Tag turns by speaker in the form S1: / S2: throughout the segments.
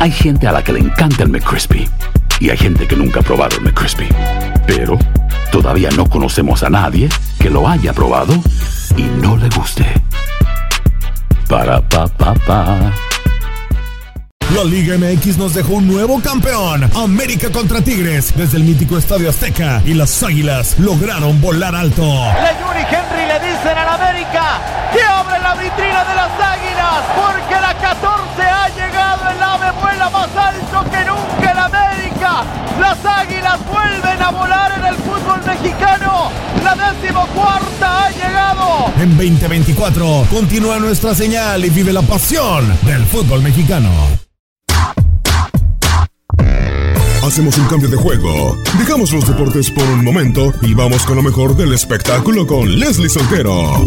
S1: Hay gente a la que le encanta el McCrispy y hay gente que nunca ha probado el McCrispy. Pero todavía no conocemos a nadie que lo haya probado y no le guste. Para pa pa pa.
S2: La Liga MX nos dejó un nuevo campeón. América contra Tigres desde el mítico Estadio Azteca y las Águilas lograron volar alto.
S3: Yuri Henry En
S2: 2024 continúa nuestra señal y vive la pasión del fútbol mexicano.
S4: Hacemos un cambio de juego. Dejamos los deportes por un momento y vamos con lo mejor del espectáculo con Leslie Soltero.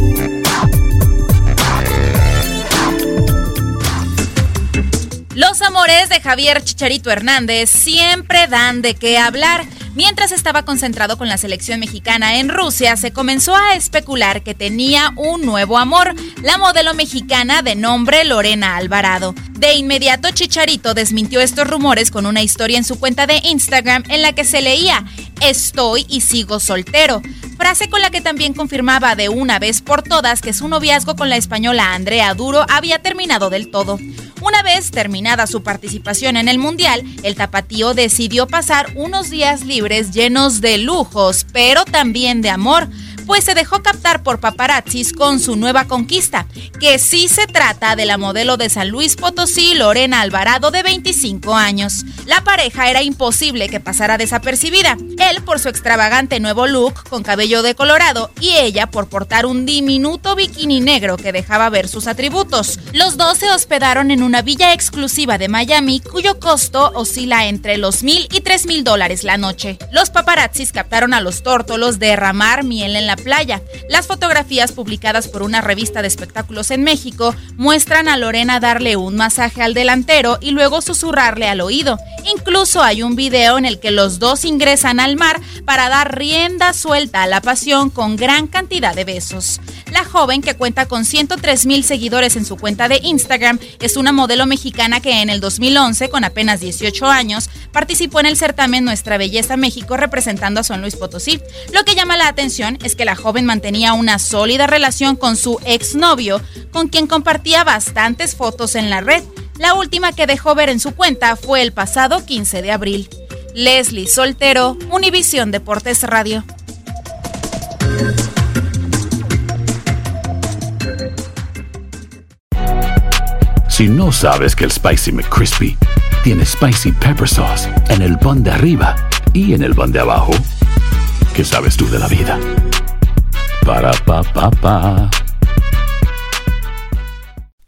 S5: Los amores de Javier Chicharito Hernández siempre dan de qué hablar. Mientras estaba concentrado con la selección mexicana en Rusia, se comenzó a especular que tenía un nuevo amor, la modelo mexicana de nombre Lorena Alvarado. De inmediato, Chicharito desmintió estos rumores con una historia en su cuenta de Instagram en la que se leía, Estoy y sigo soltero, frase con la que también confirmaba de una vez por todas que su noviazgo con la española Andrea Duro había terminado del todo. Una vez terminada su participación en el Mundial, el tapatío decidió pasar unos días libres llenos de lujos, pero también de amor, pues se dejó captar por paparazzis con su nueva conquista, que sí se trata de la modelo de San Luis Potosí, Lorena Alvarado, de 25 años. La pareja era imposible que pasara desapercibida, él por su extravagante nuevo look con cabello decolorado y ella por portar un diminuto bikini negro que dejaba ver sus atributos. Los dos se hospedaron en una villa exclusiva de Miami cuyo costo oscila entre los mil y tres mil dólares la noche. Los paparazzis captaron a los tórtolos derramar miel en la playa. Las fotografías publicadas por una revista de espectáculos en México muestran a Lorena darle un masaje al delantero y luego susurrarle al oído. Incluso hay un video en el que los dos ingresan al mar para dar rienda suelta a la pasión con gran cantidad de besos. La joven, que cuenta con 103 mil seguidores en su cuenta de Instagram, es una modelo mexicana que en el 2011, con apenas 18 años, participó en el certamen Nuestra Belleza México representando a San Luis Potosí. Lo que llama la atención es que la joven mantenía una sólida relación con su exnovio, con quien compartía bastantes fotos en la red. La última que dejó ver en su cuenta fue el pasado 15 de abril. Leslie Soltero, Univisión Deportes Radio.
S1: Si no sabes que el Spicy McCrispy tiene Spicy Pepper Sauce en el pan de arriba y en el pan de abajo, ¿qué sabes tú de la vida? Para pa pa pa.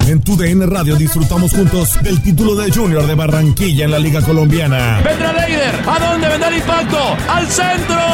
S2: En tu DN Radio disfrutamos juntos del título de Junior de Barranquilla en la Liga Colombiana.
S3: Vendrá Leider. ¿A dónde vendrá el impacto? ¡Al centro!